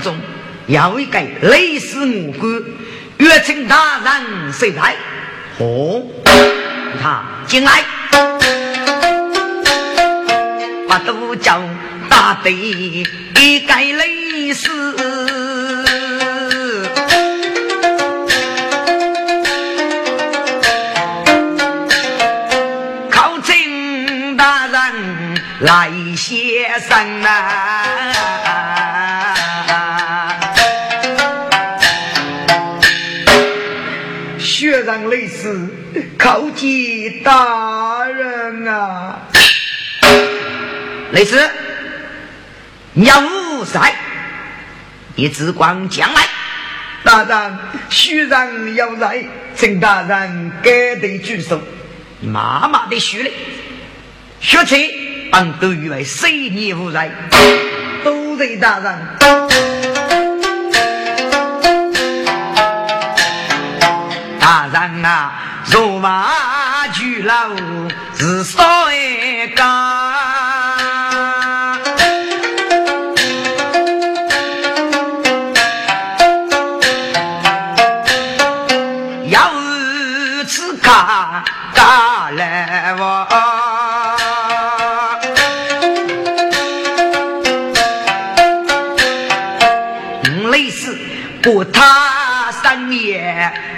中有一个类似我官，约请大人谁在？哦，他进来，把都叫大队一个类似。来先生啊，学长类似，叩见大人啊！类似，要无才，你只管将来。大人，学长要在，请大人该得举手。妈妈的学嘞，学起。俺都以为谁年无在，都在大人。大人啊，若马去老是少一个，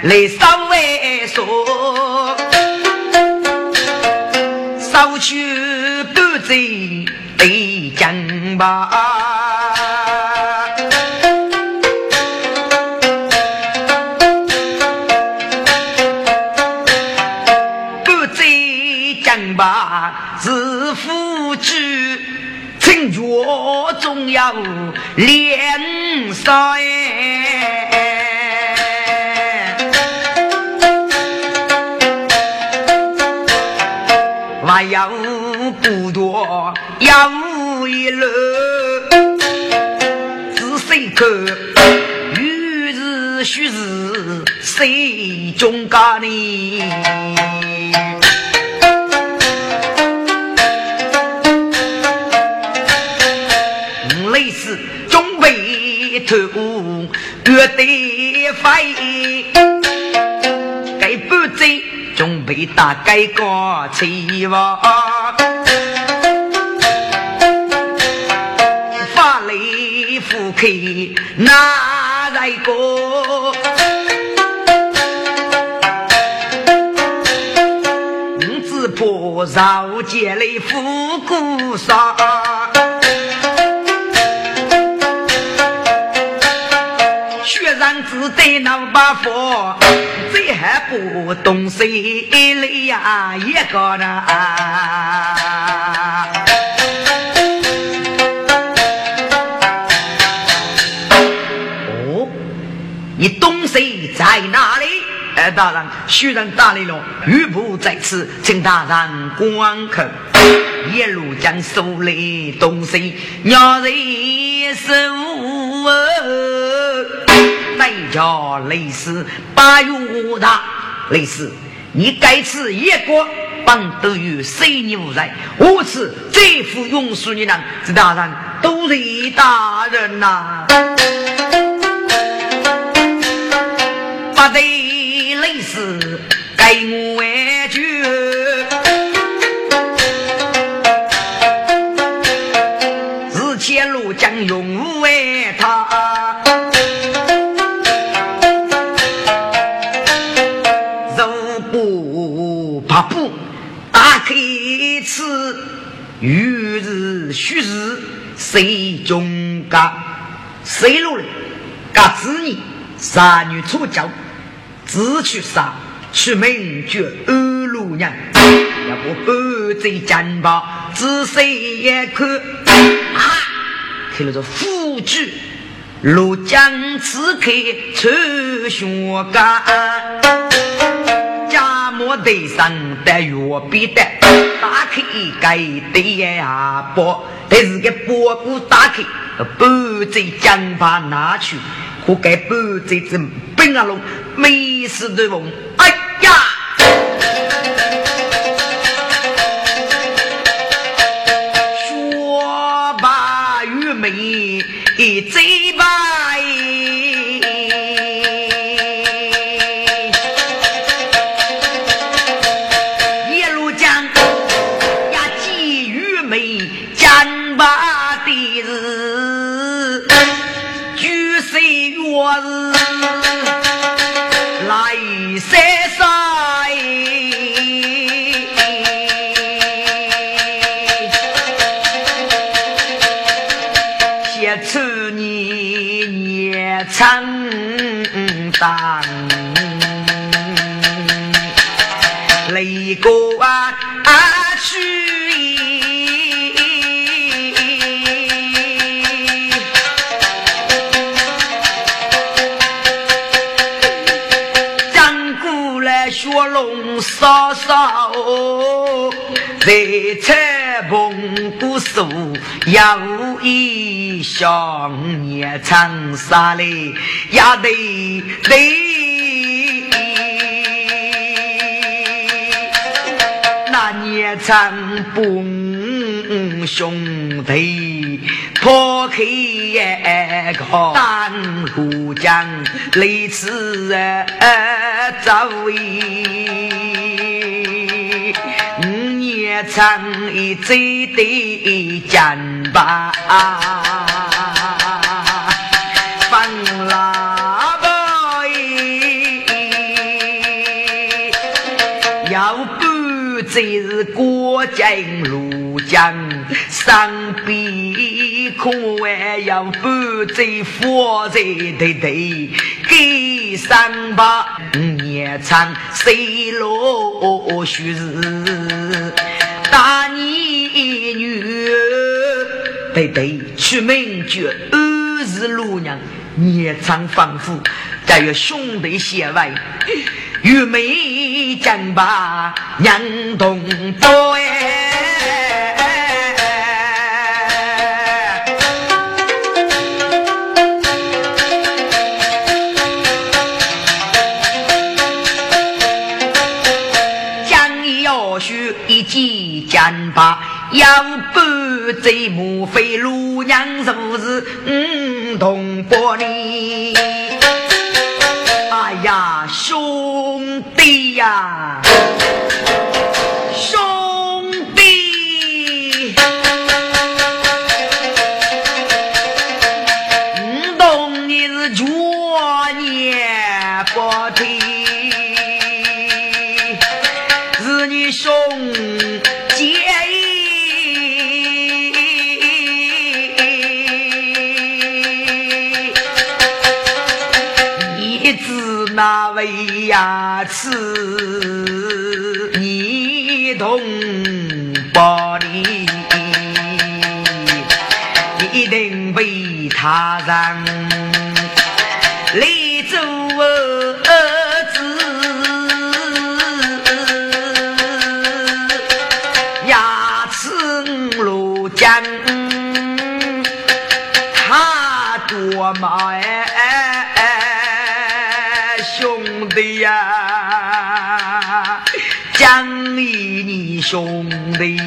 来上外说，少去半贼对江吧，半贼江吧是夫君，情脚总要连上。还有不多，有一路，仔细看，玉是虚是谁中家呢？类似中北头，月得飞，准备打改革期望，法律复开哪来个？只怕绕街来复古上。血染子在那把火，这还不懂谁来呀？一个人。哦，你东西在哪里？哎，大人，虚人打来了，玉不在此，请大人观看。一路将手里东西，让人手。再叫雷斯八月大，雷斯，你该吃一国帮都有谁牛在？我吃这副勇士你呢？这大人都是大人呐！不谁中家？谁路来？嘎子女，杀女出教，只去杀，去名绝二路人。要不半贼奸吧，只谁也可。啊！听了这夫句，路江此刻出血干。我头上的月饼的，打开一盖的呀包，但是个包裹打开，不在江畔拿去，可该半在这冰啊龙美食的风，哎呀！说罢玉梅嘴巴，承担雷哥啊去，张姑来学龙嫂嫂，在彩蓬古树有一乡年长沙嘞，呀得得，那年长蹦兄弟破开个丹湖江，来此走位。五年长一走的肩膀，放拉包要不就是过江路江上边可还要不走火车的队给上吧。年长谁落须日，大年女对对，出门就二十六娘，年长仿佛在这兄弟相外，玉梅将把娘同胞我需一记剑吧要不这母妃路娘是不是嗯同伯你。哎呀兄弟呀。牙齿，你同胞哩，一定被他人来做儿子，牙齿如江，他多么的呀，江一你兄弟，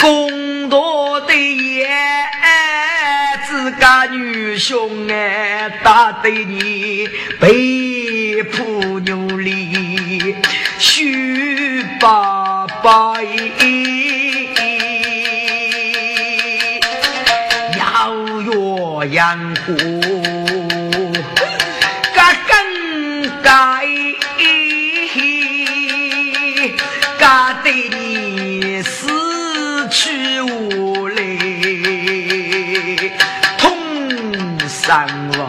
公多的爷，自家女兄哎，打得你背负牛力，许爸爸要岳阳湖。该该对你死去无泪，痛伤来。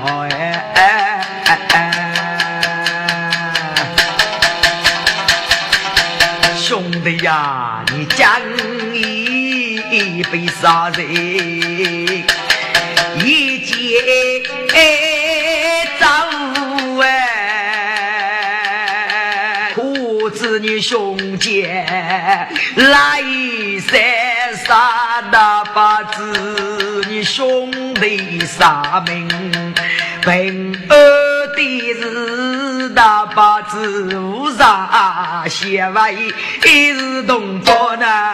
兄弟呀，你将一杯杀人，一劫兄姐来三杀大把子，你兄弟啥名，平二的是大把子，无啥写外一时动作呢。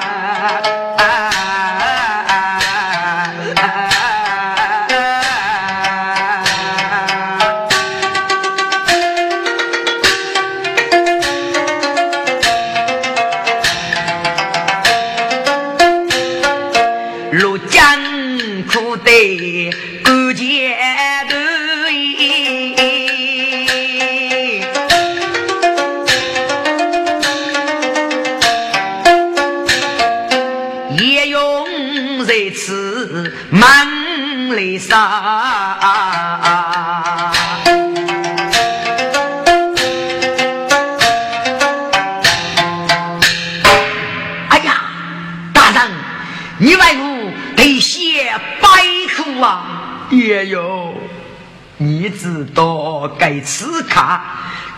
知道该此刻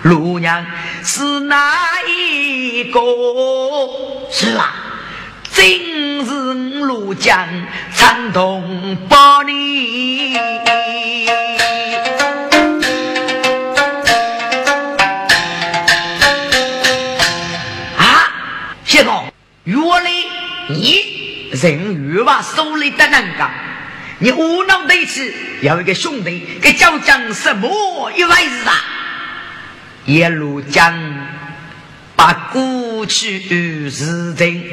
陆娘是哪一个？是啊，正是陆江参同把你啊！谢公，原来你。人欲望手里的那个，你无脑对起，有一个兄弟给叫讲什么一回事啊？一路讲，把过去事情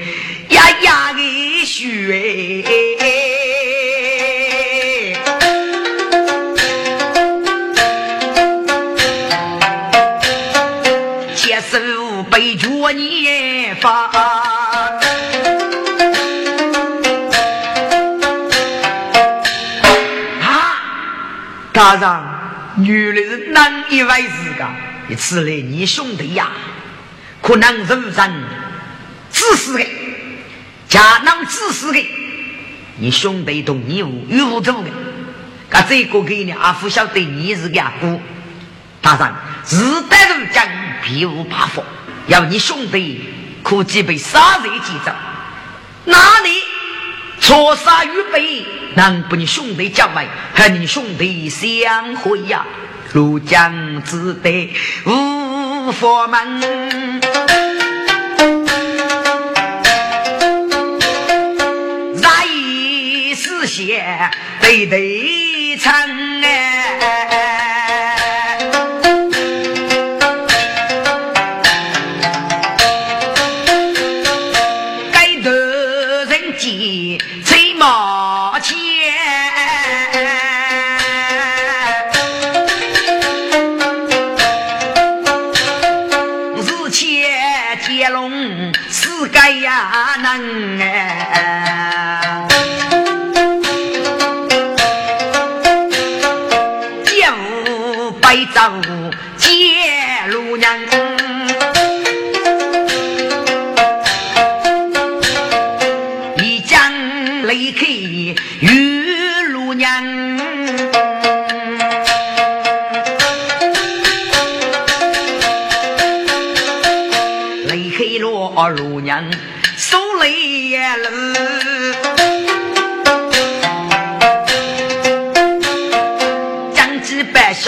呀呀的学，接受被捉你发。大人，原来是难以为自？噶，一次来你兄弟呀，可能人生自私的，家能自私的，你兄弟同你无有做的，噶这个给你阿父晓得你是个阿姑。大人，自带如将，必无怕佛，要你兄弟可即被杀人记着，哪里错杀预备？能不你兄弟交外，和你兄弟相会呀？如将只得无佛门，再一丝线对对称哎。あい。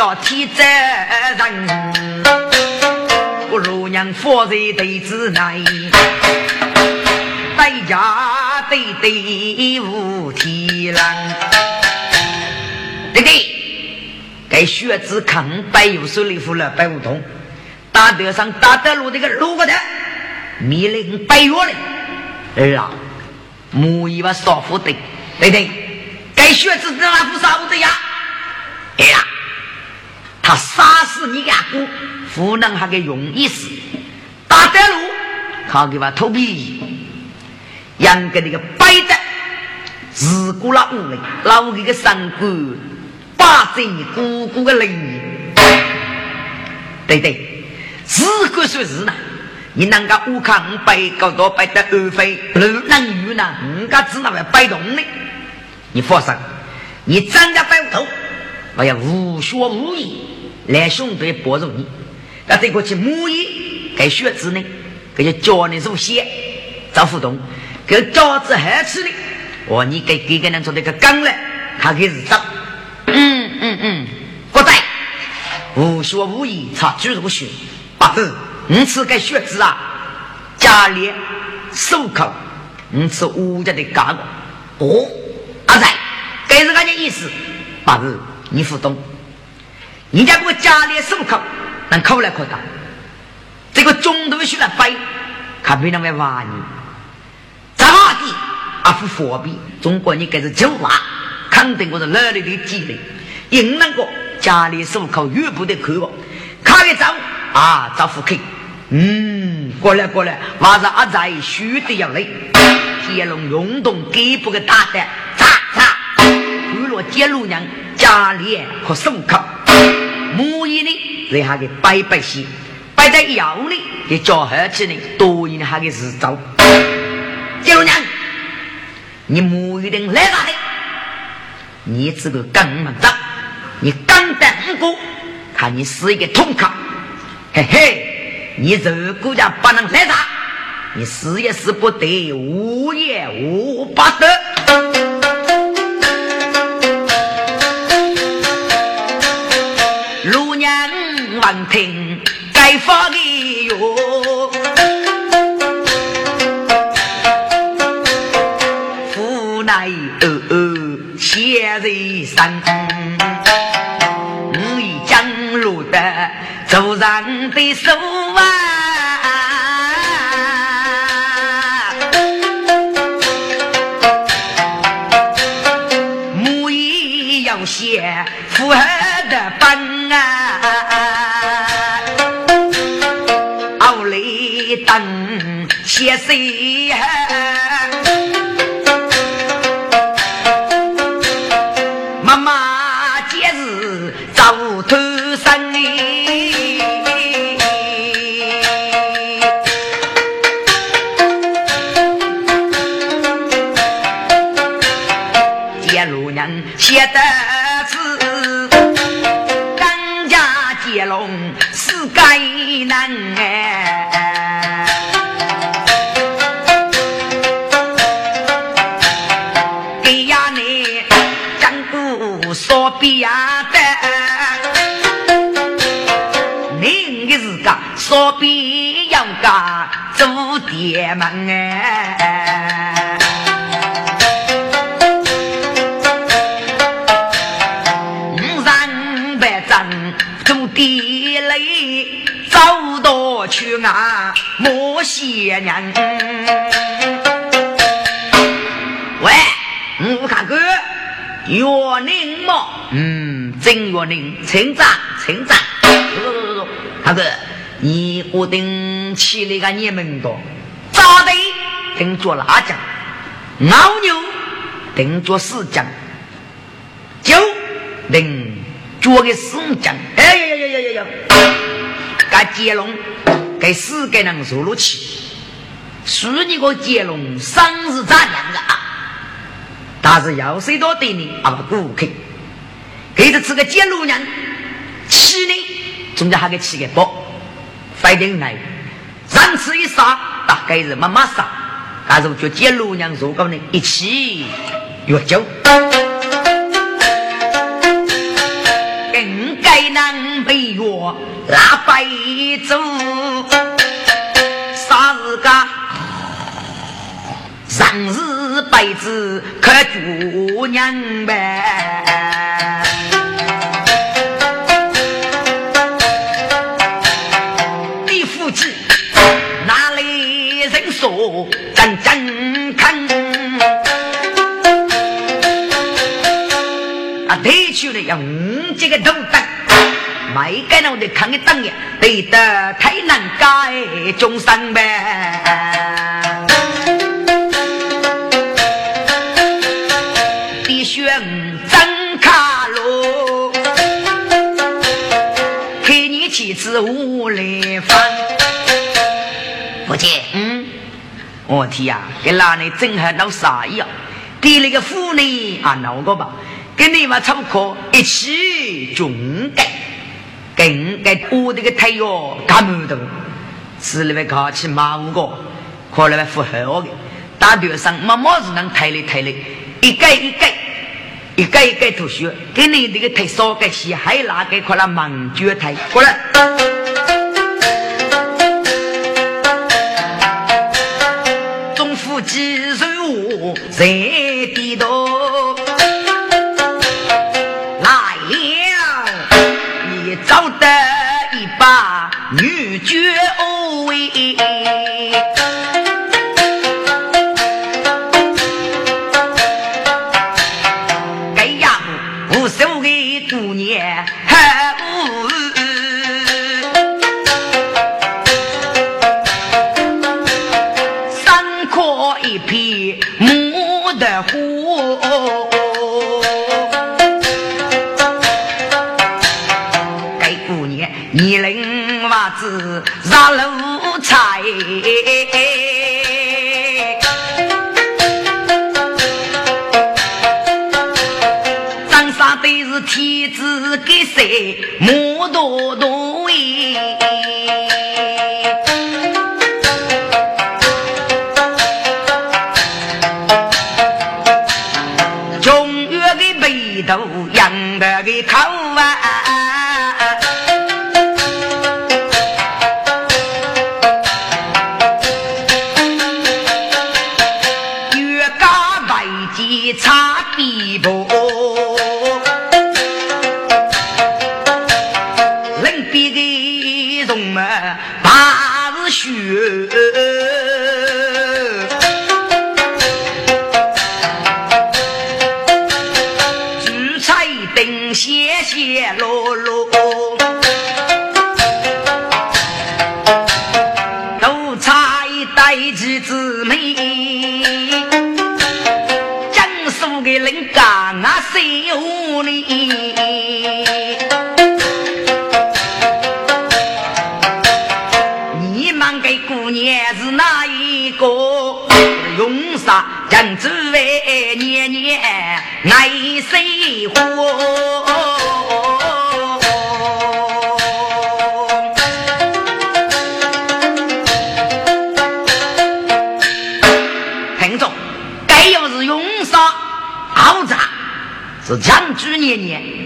小天责人，不如让佛在对子内，代价对对无天人。对对，该学子看白有手里扶了白梧桐，大德上大德路这个路过的，米令白月嘞。儿啊，木一把少妇的，对对，该学子在那扶啥不的呀？哎呀！他杀死你阿哥，湖南还给容易死。大德路靠给我头皮，养个那个白的，自古老五嘞，老五这个三姑八珍姑姑的灵。对对，自古说是呢，你那个五康百高多百的二飞，路能鱼呢？五个只那么摆动的，你放心，你站着摆头，我要无学无艺。来兄弟帮助你，那这个去母一给学子呢，给就教你做鞋，找互动，给教子还吃呢，哦，你给给个人做那个羹了，他开始找，嗯嗯嗯，不对，无学无艺，他举入学，不是，你是给学子啊，家里手口，你是吴家的干部，哦，阿仔，这是俺的意思，不是，你不懂。人家给我家里手铐，能扣来扣到，这个中途需要背，可别人会骂你。咋的？阿副佛比中国你该是酒话，肯定我是哪里的机灵，因那个家里手靠越不得看我，看一张啊，找副客，嗯，过来过来，马上阿仔须得要来，接龙运动给不个大的，擦擦，娱乐接路娘家里和手靠，母一呢，让他给摆摆些，摆在腰里给叫下去呢，多一还给日照，接路娘。你母一定来哪里？你这个刚猛子，你刚得五个，看你是一个通卡，嘿嘿，你这国家不能来啥，你死也死不得，无也无不得。发的哟。人生，我已将落得走上的手啊，写谁？写爹们哎。地雷走到去啊，莫些娘。喂，吴大哥，岳宁嘛？嗯，真岳宁，成长成长。走走走走，大哥，你我等起那个你们多，等做辣酱，牦牛等做四酱，酒等做个四酱。哎呀呀呀呀呀呀！该接龙，给四个人入了去。是你个接龙，生日咋样啊？但是要谁多对你啊？不顾客，给这吃个接龙人，气呢，中间还给吃个包，快点来，上次一杀，大概是妈妈杀，但是我就接龙人入高呢，一起越酒。南北月拉白走，啥日个？上日白子可姑娘呗。啊，退去了要五这个头灯。每个人我得看你当眼，对得太难改终生呗。必须张卡路，看你妻子无来放。不姐，嗯，我天呀，给哪里正还闹啥样？给那个妇女啊闹个吧，跟你们唱歌一起中改。更该我这个太阳干木头，是那位考起马五个，可能会符合我的。大队上妈妈是能抬来抬来，一改一改，一改一改读书，给你这个抬少个些，还拿个可能忙脚抬过来。中腹肌肉在低女绝味，该无数的姑娘还无三阔一匹牡丹花。该姑娘年龄娃子上路菜。天子给谁莫多多哎？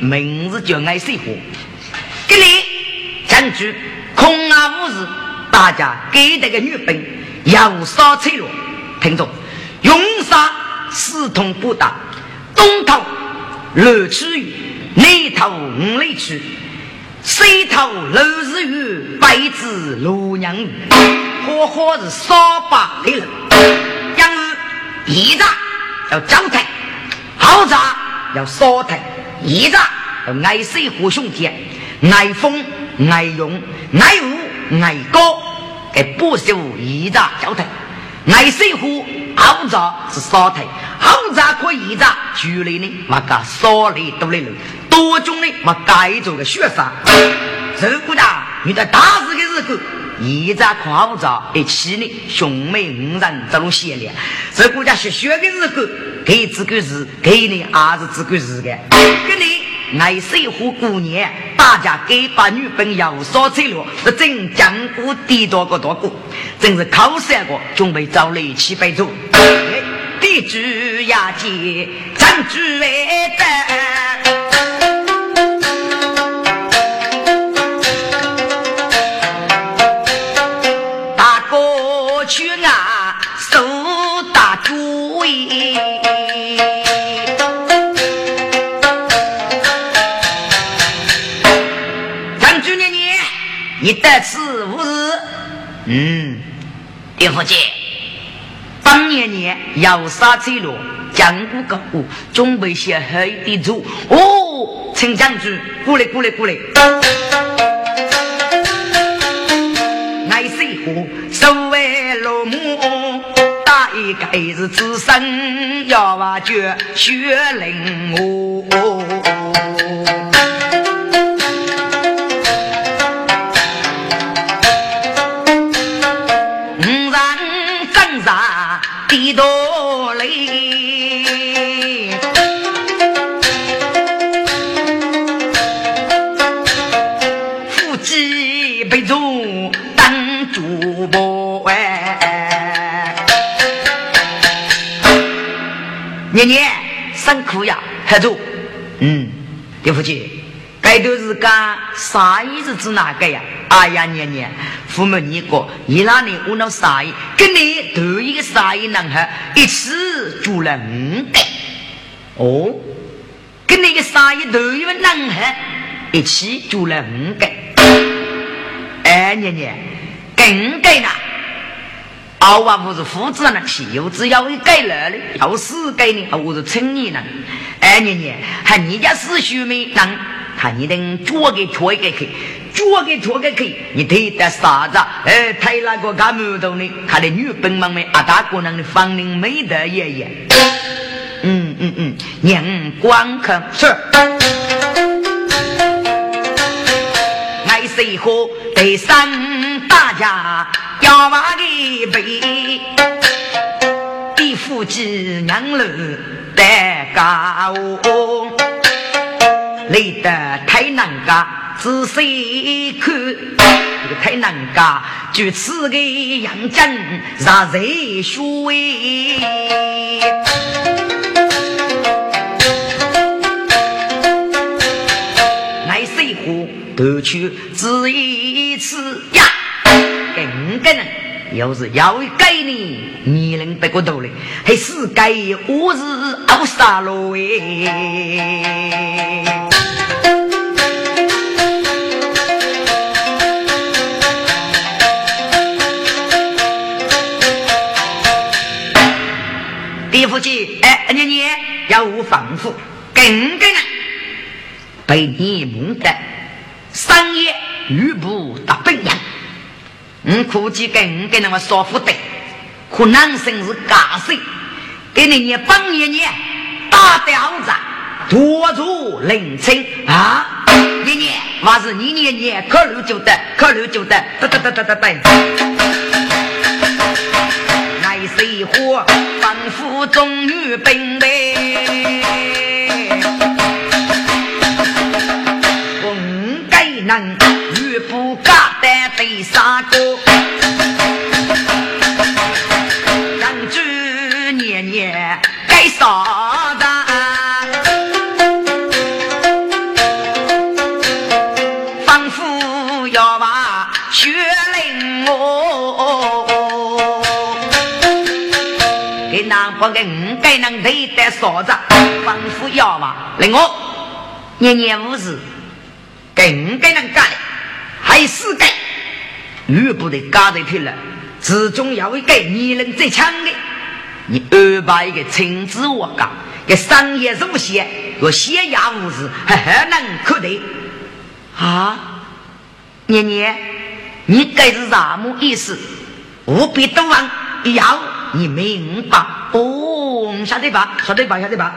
名字叫爱谁活？给你将军空啊无事。大家给这个女兵要杀脆弱，听着，用杀四通不打，东头六尺雨，南头五里去，西头六日雨，北子六娘雨，火火是杀把的人，杨日一炸要交台，好炸要烧台，一炸要爱水火兄弟，爱风爱勇爱武爱高。给不修一炸交台，爱水火好炸是烧台，好炸可以炸，局里呢嘛个烧里多的人，多种的嘛改做个雪山。这个家遇到大事的时候，一炸可好炸，一起呢兄妹五人这种协力。这个家学学的时候，给这个是给你儿子这个是的，给你。爱水火过年，大家给把女本要少脆弱，是真讲过地多个多个，真是靠三个准备找雷七百组。地主呀，姐，咱主来的。你得此无日，嗯，丁福姐，当年年要杀贼落，江湖高武，准备些黑的猪。哦，陈将军，过来过来过来。爱水火，手为落幕，打一盖是自身要挖掘血淋哦。辛苦呀，喝住，嗯，对不起。该都是讲啥意思？指哪个呀？哎呀，年年，父母你过，你那里我那啥意？跟你头一个啥意男孩一起住了五个。哦，跟那个啥意头一个男孩一起住了五个。哎，年年，更改呢？二娃不是父子那气，又只要一改了的，要是改呢，我是成年人。哎。哎，年年，喊你家师兄们能，看你能脚给拖给去，脚给拖给去，你推的啥子？哎，推那个干木头呢？他的女本忙们阿大姑娘的芳龄美得爷爷。嗯嗯嗯，娘光看是。爱谁喝得三大家要把的背，地夫子娘了得高，累得太难干，仔细看这个太难干，就此个杨戬让人学。夺去这一次呀，更个人要是要给你，你能得过头嘞？还是给我是奥沙罗哎？地夫妻，哎，你你要无防护，更个人被你蒙的。三爷吕布打本样，我估计跟跟那么少妇的，可男生是假死，给你你帮一年打吊子，多做人情啊！一年，还是你爷爷考虑就得，考虑就得，得得得得得得。爱谁火，帮扶中女兵呗。能不给五该能得的嫂子？吩咐要嘛令我年年无事。给五该能干的，还是该吕布的干在去了，始终要一个你能最强的。你安排一个亲自我干，给商业入些，我血压无事，还还能可得啊？年年，你该是什么意思？务必多问，要你明白哦，晓得吧？晓得吧？晓得吧？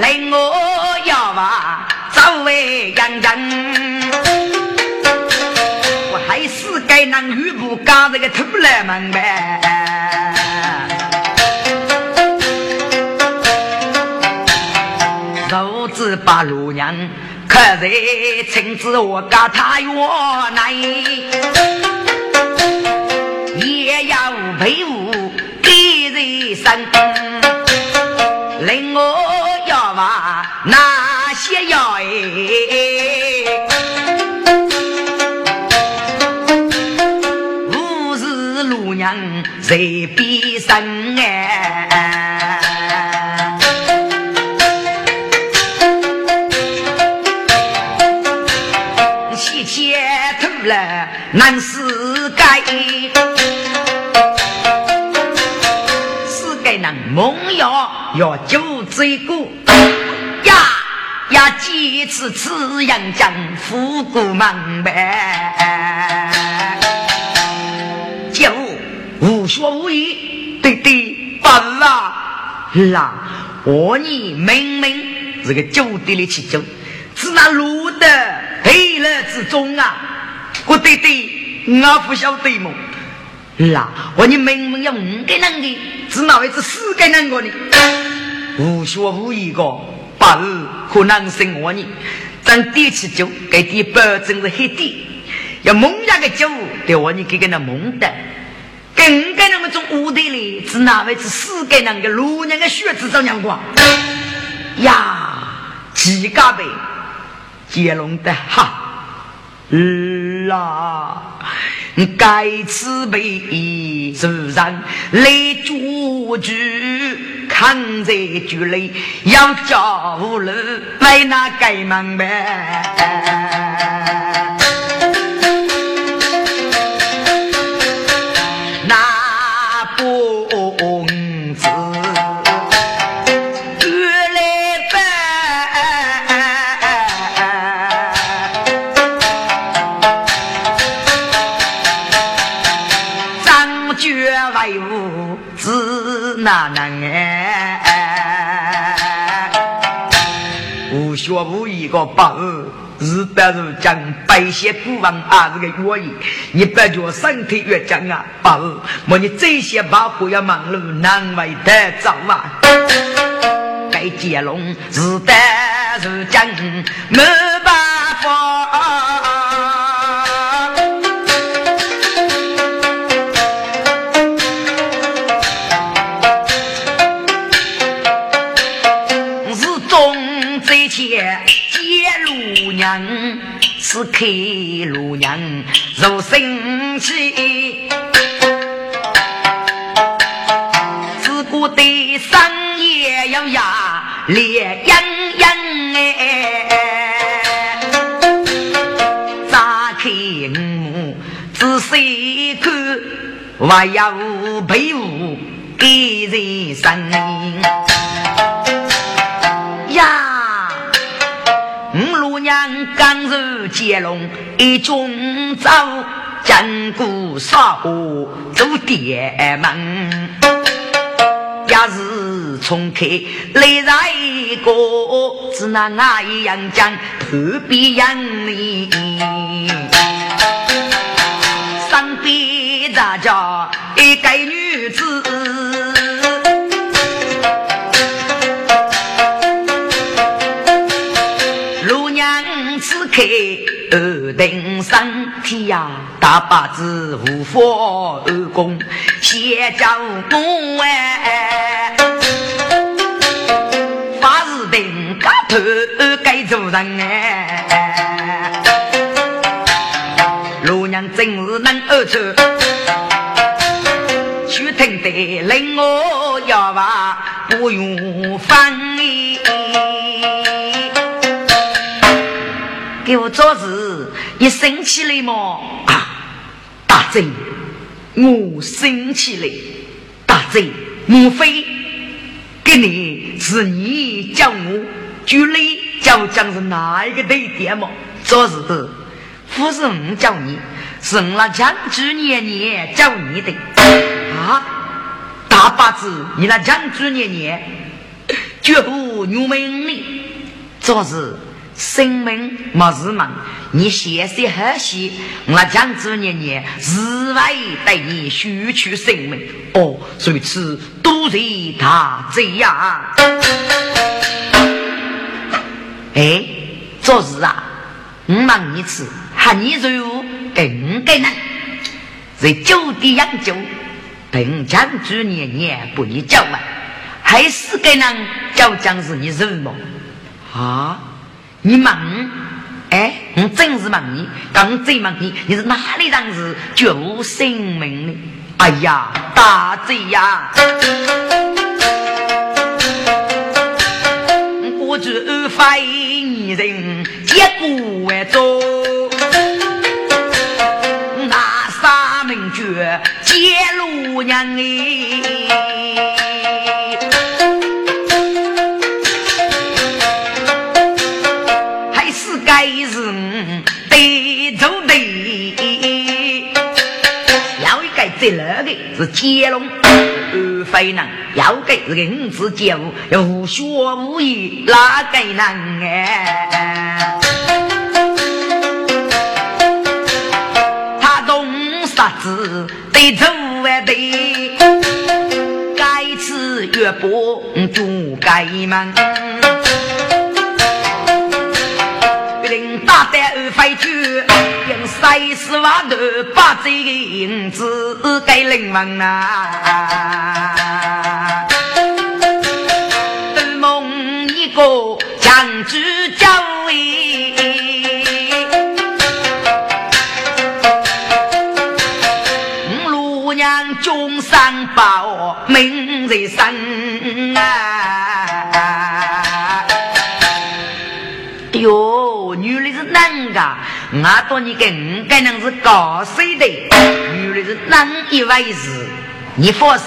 令我要话作为杨人，我还是该让吕布搞这个土来门呗。如此把路娘在亲自我告他院内，也要陪我给人生，令我。那些药哎，吾是路娘在边上哎，了难世改，世改能梦要要救这个。呀，几次次阳江富过门呗，就无学无艺，对对，不啦啦，我你明明是个酒店里去酒，是那路的黑了之中啊，我对对，我不晓得么？啦，我你明明有五个人的，只哪位是四个人个呢？无学无艺个。八二可能生我呢，咱点起酒，给点保证是黑的，要蒙下个酒，对我你给个那蒙的，更该那么种屋头里，只哪位是四个人的路人的血子照阳光呀？几个呗？接龙的哈。啦，该慈悲自然来救助，看在酒里要叫了来那该忙呗。个八是得如将白些古王啊这个原因，你不觉身体越强啊，八莫你这些把火要忙碌难为得早啊。该接龙是？得如将门是开路娘如生气，自古的生也要呀烈洋洋哎，扎开五目仔细看，还要陪我给人生。刚入接龙一中走，坚固沙河做店门。要是重开来来一个，只那阿姨杨江特别养你。上边大家一个女子。二等身体呀，大把子无法二公，先叫我哎，发誓定家头该做人哎，老娘真是能二出，去听得令我要话不用翻给我做事，你生气了吗？啊，大贼，我生气了。大贼，莫非给你是你叫我？就你叫讲是哪一个对点吗？做事不是我叫你，是我那将军年年叫你的。啊，大八子，你那将军年年绝不入门里做事。生命没事忙，你歇息喝息，我将子年年日外对你输出生命。哦，如此多谢他这样。哎，做事啊，我忙一次，喊你如更该难，在酒店养酒，等将子年年不你叫完，还是该能叫将是你什么啊？你问，哎，我真是问你，刚再问你，你是哪里人是救生命的？哎呀，大贼呀！我就非你人结果为多，那三名绝揭露娘哎。那个是接龙，二非能要给是个五子接物，要无学无艺哪个能哎？他懂啥子？得走万得，该吃月波就该忙。打得二飞猪，用三十万头把这个银子给领完啊！梦一个将军教位，五娘中山报名在身啊！哟。男的，我当你跟该能是高谁的？女的是男一位是，你放心，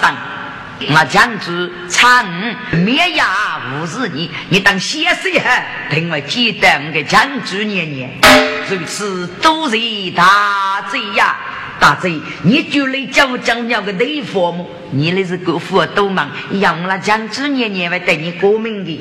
我将之长灭牙无视你，你当先生哈，听我记得我的将军年年，如此都是大贼呀！大嘴，你就来讲讲鸟个对付么？你那是国父多忙，养了将几年年会带你过命的。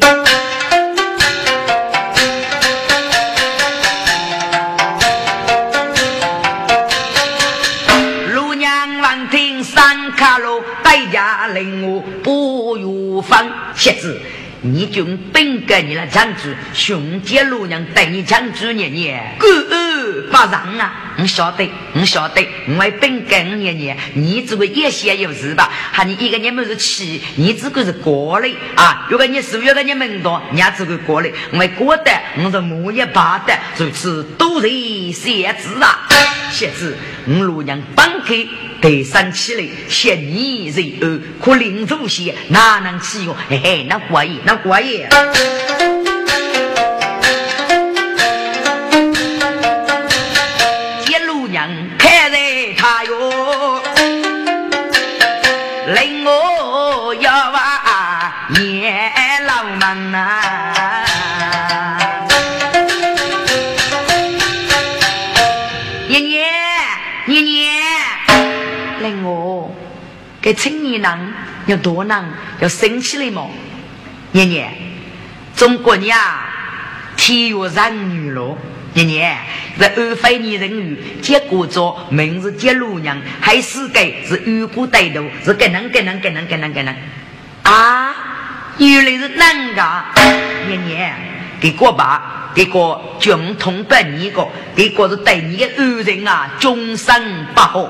子。你就本该你来讲句，兄弟路人带你讲句年年，哥不让啊！我晓得，我晓得，我本该年年，你只会一些有事吧？喊你一个人没是气，你只管是过来啊！如果你是有个你门道，你只管过来，我过得我是木一把的，如此多人写字啊！写字，我路人帮开。得生起来，嫌你人恶，可领主席哪能起哟？嘿嘿，那怪那怪耶！给青年人要多人要生起来嘛？年年，中国人啊，体育人女了。年年，在安徽女人语结果做名字接路娘，还是给是预估带头，是给能给能给能给能给能啊！原来是男的。年年，给过吧，给过军统百年个，给过是对你的恩人啊，终身不好。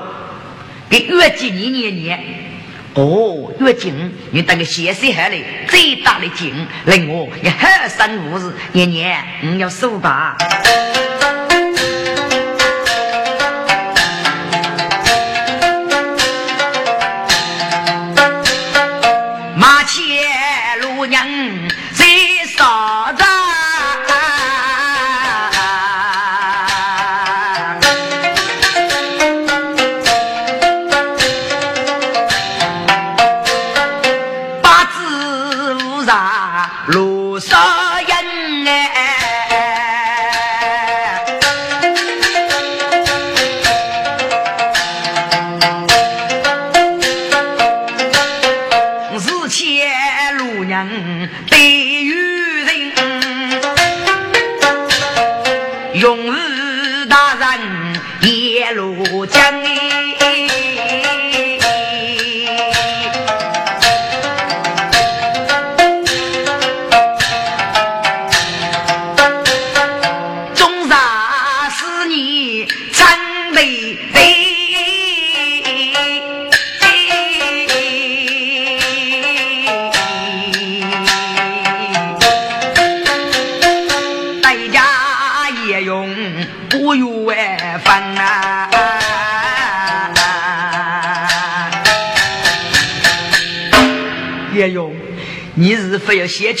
给越几年年年。哦，月经，你等个先生下来，最大的劲，令我也很生无事，年年你要数吧。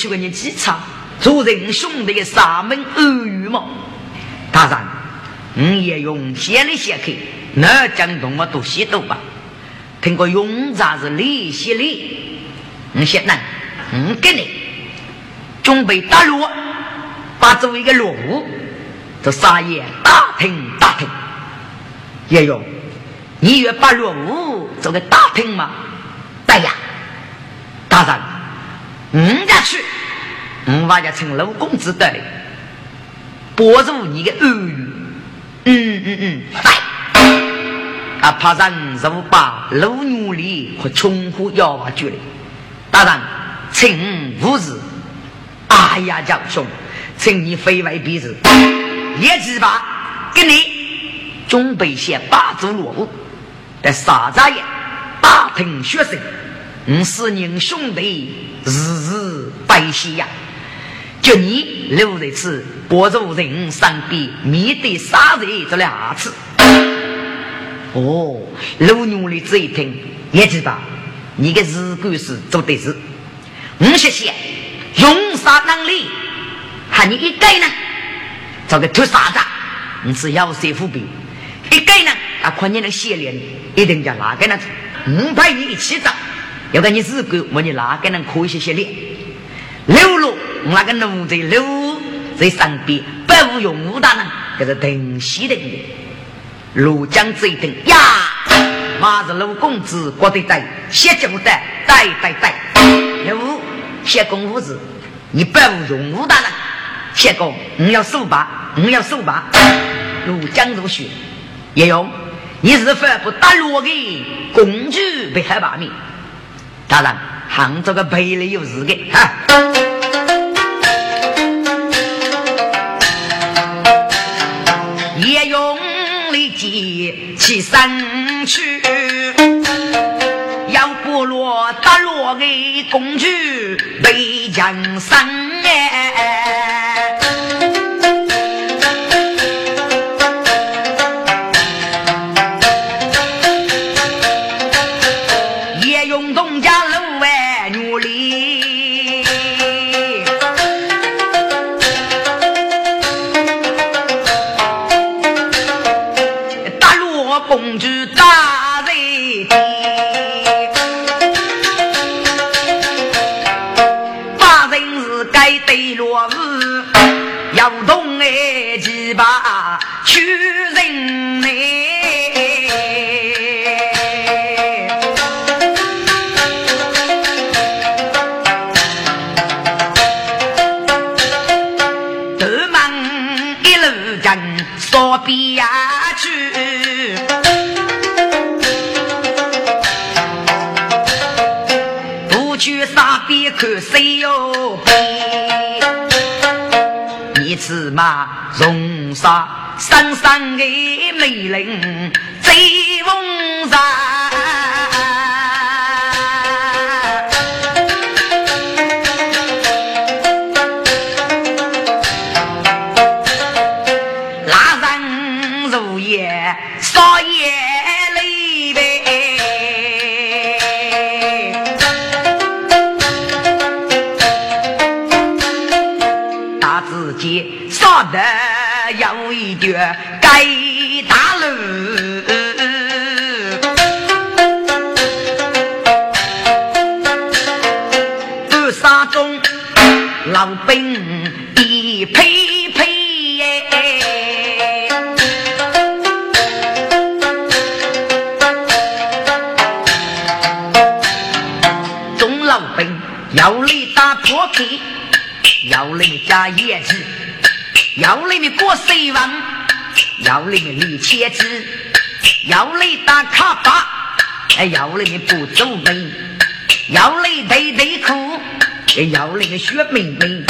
去给你机场做人兄弟的三门恶语吗？大人，你也用先来先去，那江东我都写读吧。听过永杂是李写礼，你先来，我给你准备打落，把作为一个落户，这撒野打听打听。叶勇，你愿把落户做个打听吗？对呀，大人。嗯去，我把家成老公子的，保住你的儿女。嗯嗯嗯，来，啊，怕人肉把老奴隶和穷苦要挖绝了。大人，请无事。哎呀，将兄，请你非为彼此，也只把给你准备些八足落户，在沙扎也大听学生。我是您兄弟，日日拜谢呀！就你留在此，保住人身边，面对杀人这两次。哦，老娘的这一听，也知道你的日干是做的是。我谢谢，用啥能力？喊你一改呢？找个脱啥子？你是要谁伏兵？一改呢？啊，看你那血脸，一定叫哪个呢？我派你一起走。要跟你日狗，我你哪个能可以些些脸？六路那个奴才六在身边，不无用武大人，这是挺西的。陆江这一听呀，马是陆公子过得带，谢家不得带带带。五谢公夫子，你不用武大人。谢公，你要手把，你要手把。陆江如雪，叶勇，你是否不打落的公主被害罢免？当然，杭州的傀儡有十个哈。也用力提起身去，要不落，打落的工具，背江山哎。山上的美人追风山，拉人入夜少爷。的有一段加业绩。要你们过水王，要你们立千子，要你打卡巴，哎，要你们不走门，要你对对哭，要你们学明明。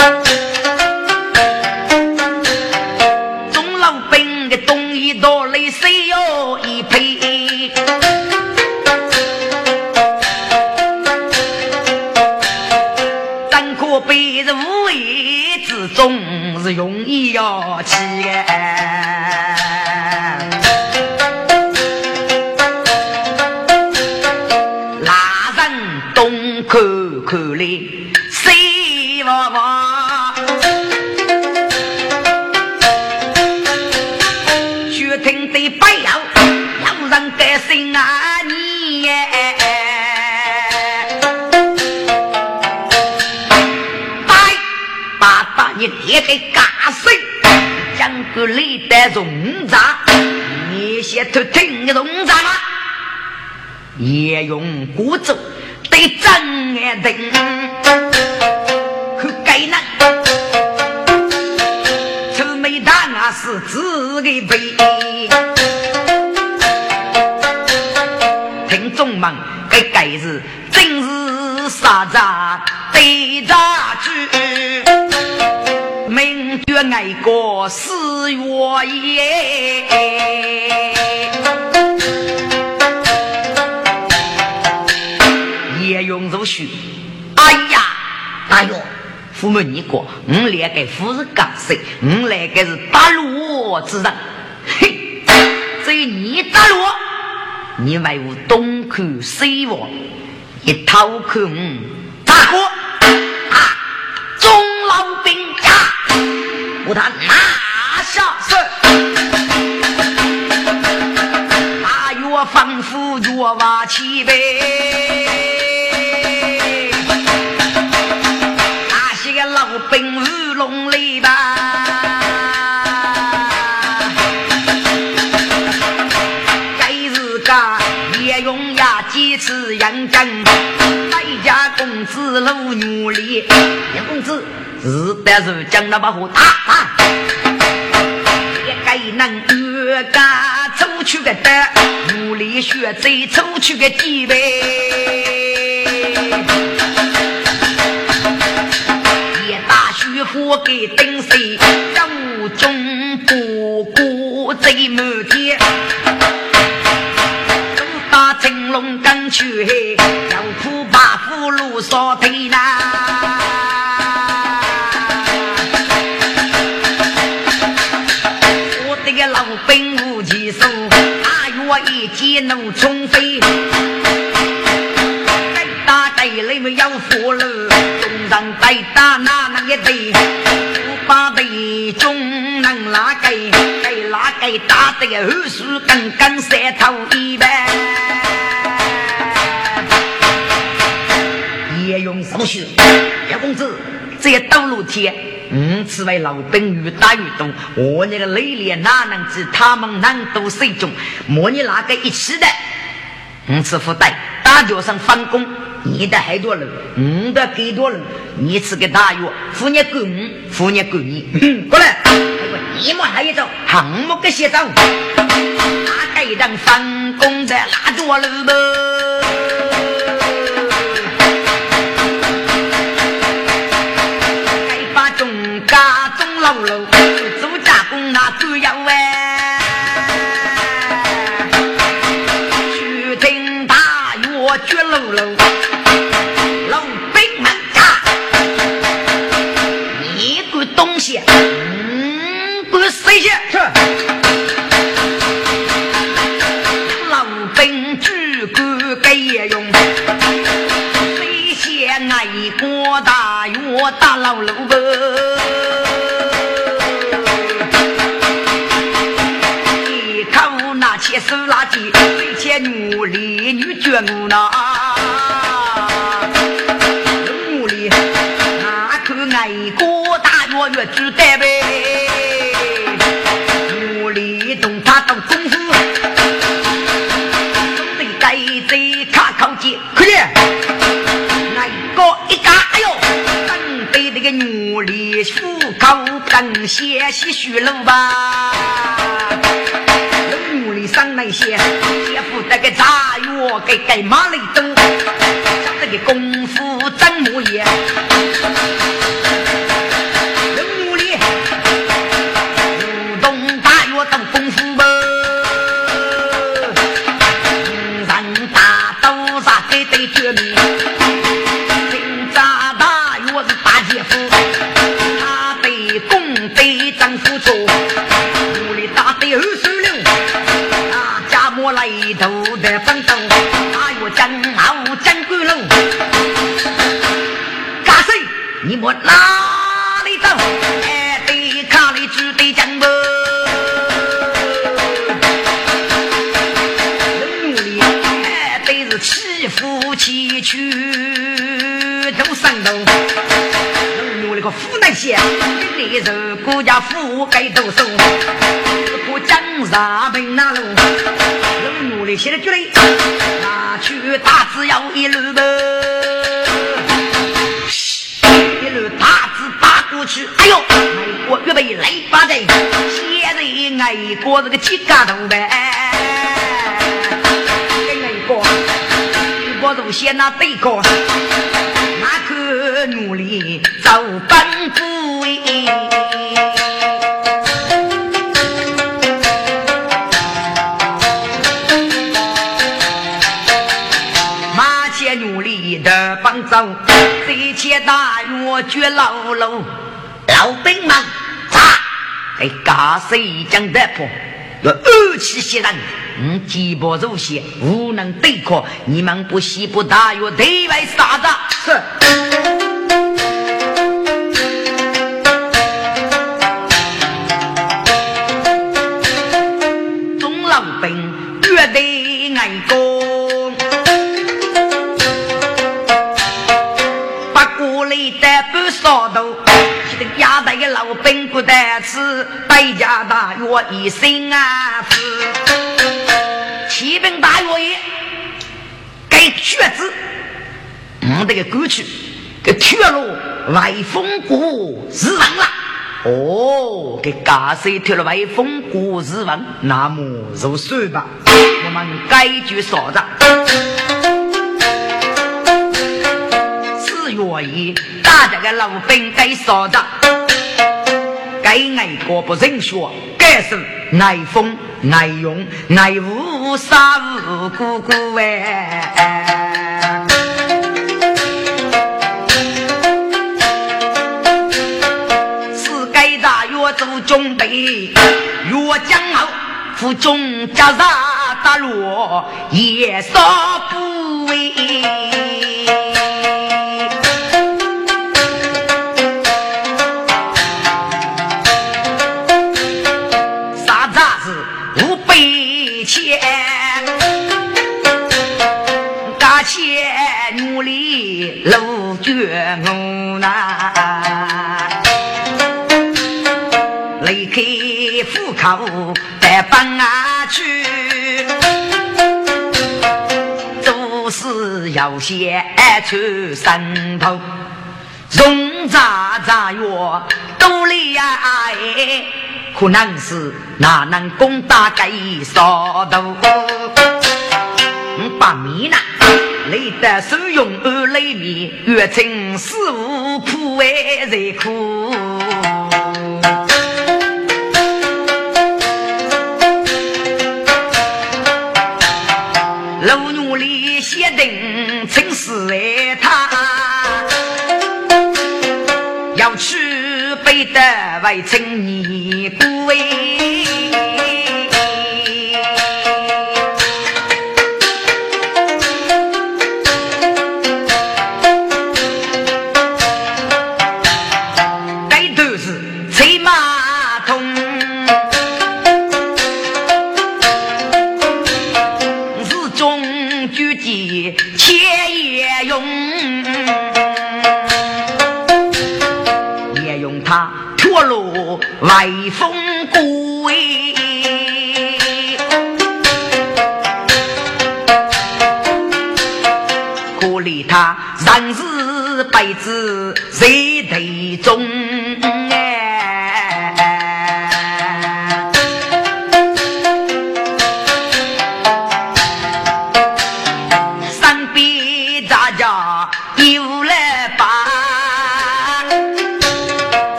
个历代荣章，你先偷听个荣章吗？也用古咒对真眼定，可该难。臭美大啊是自己背，听众们，该该是真是啥子对杂句。爱过四月夜，夜用如许。哎呀，大约父母你过，我来给夫人讲谁？我来给是大罗之人。嘿，这你大罗，你为我东看西望，一头看大他拿上是，大约吩咐约娃去呗。那些个老兵不容吧？今日个也用呀几次，在家公子努努力，娘子。是但是将那把火打打，也该能越家走去个的，努力学走走去个几倍，也大徐福给顶谁，手中不顾贼满天。青龙赶去，要苦把俘虏烧退呐！一对？把队中能拉该，该拉该打得个二十刚刚舌头一般。也用什么学？叶公子，这道路天，嗯，此为老兵越打越多。我那个雷烈哪能知他们难度谁中？莫你哪个一起的？嗯，此副带大脚上翻工，你的还多人，你的给多人，你吃个大药，付你够五，付你够你。过来，你们还一走，项目个协商，哪个让翻工的拉着我了大药大老楼不？切手垃圾，为钱努力女眷我呐，等些些血路吧。上那些，姐夫这个茶药给给马里走，这个功夫真真好真贵喽！干谁？你莫哪里走？哎，对卡里只得讲不？努力哎，对是欺负欺去都上头。努力个湖南县，你是国家富盖多少？不讲啥门那路？努力写的绝对，去打字要一路的，一路打字打过去，哎呦，爱国预备来把阵，写的爱国这个几嘎头呗，跟爱国，我都写那对过，那可努力走奔步走，这些大药绝老喽，老兵们，杀！给嘎谁讲的破？要二气袭人，嗯，疾步如血，无能对抗。你们不惜不大药对外杀子？个老兵不得吃，百家大药一身啊死。骑兵大药也，给给瘸子，我这个过去，给铁路外风谷日亡了。哦，给嘎谁贴了外风谷日亡？那么就算吧，我们该句说着。四月一，大家的老兵该说着。该爱国不认学，该是爱风爱勇爱武杀无辜辜哎！是该大约做准备，越江后负重加杀大落，也杀不为。路绝无奈，离开虎口再奔啊去，做事要先出山头，容扎扎哟都厉害，可能是哪能攻打该少头，把米呢？累得手用二雷米，越称师傅苦为人苦。老奴里写定称是爱他，要去背得为称你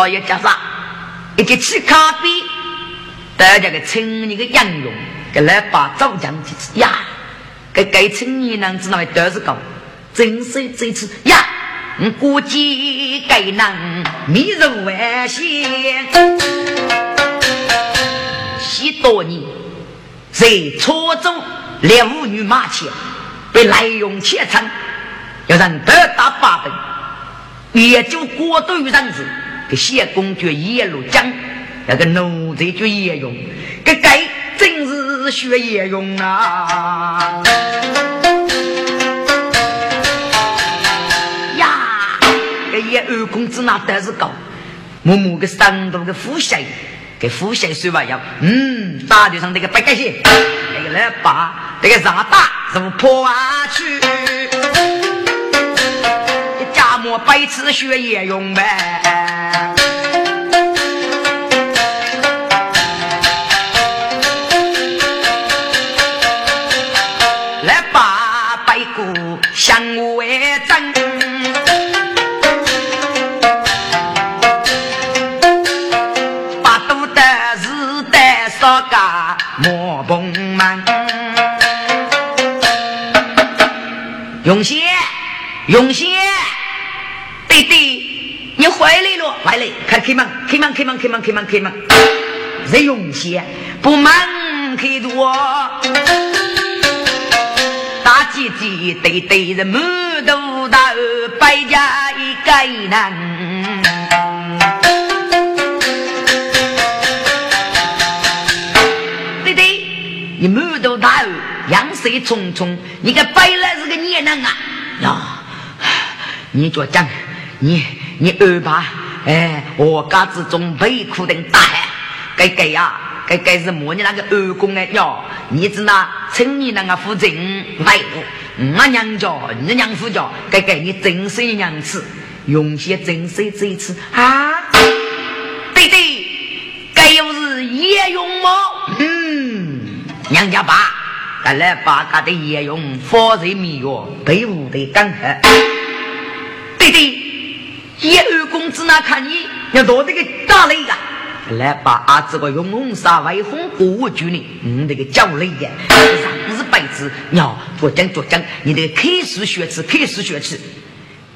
把这少爷家啥？一个吃咖啡，大家个称你个英勇，给来把早讲几次呀？给该称你能知道多少个？真是这次呀！我估计该能迷入万险，许多年。在滁州猎妇女马前被滥用钱财，要人得打八分，也就过度于人子给谢公爵一路讲，那个奴才就也用，这该真是学也用啊！呀，这叶二公子那胆子高，默默个山东个富县。给呼吸水吧，要嗯，大地上那个白盖线，那个来把那个上大是破下去，我白吃血也用呗。来把白骨向外挣。莫碰门，用心，用心，开开门，开门，开门，开门，开门，开门。谁用心？不门开多，大姐姐，对对人满头大白家一个人。你满头大汗，阳水匆匆，你个败了是个孽人啊！呀，你就讲，你你二爸，哎，我家之中悲苦的大汉，该该呀，该该是莫你那个二公哎哟，你只那趁你那个父亲外父，我娘家，你娘夫家，该该你珍惜娘子，用些珍惜这一次啊，对对，该又是叶用吗？嗯，娘家爸。赶来把他的叶用放在米药，被误的干喝。一，二公子那看你要多这个大雷呀！来把阿这个用红纱外红过去呢，你这个叫雷呀！上是白纸，鸟做讲做讲，你这个开始学吃，开始学吃。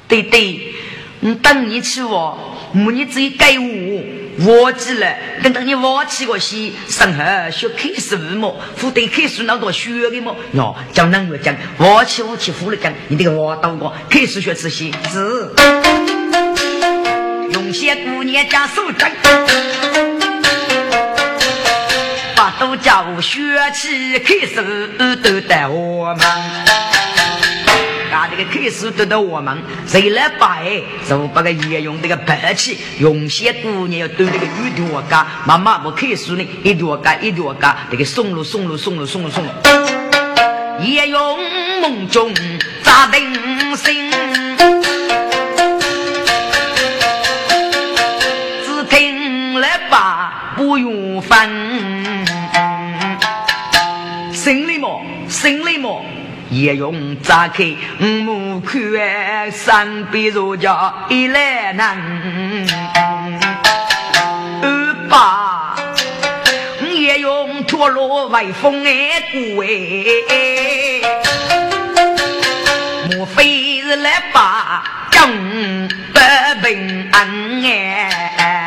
对对，你等你吃我，母你自己给我。忘记了，等等你忘记个些，上海学开始五毛，负担开始那多学的么？喏，叫人越讲，忘记忘记负了讲，你这个忘到过，开始学这些是用些姑娘加手掌，把都叫学起开始都带我们。把这个开始得到我们，谁来摆？就把个也用这个白气，用些姑娘要对这个玉多干，妈妈不开始呢，一多嘎一多嘎，这个送了送了送了送了送了，也用梦中扎定心，不用烦，心里么心里么。也用扎开五目看，三笔如家一来难。二爸，也用脱落外风哎，古哎，莫非是来把江不平安哎？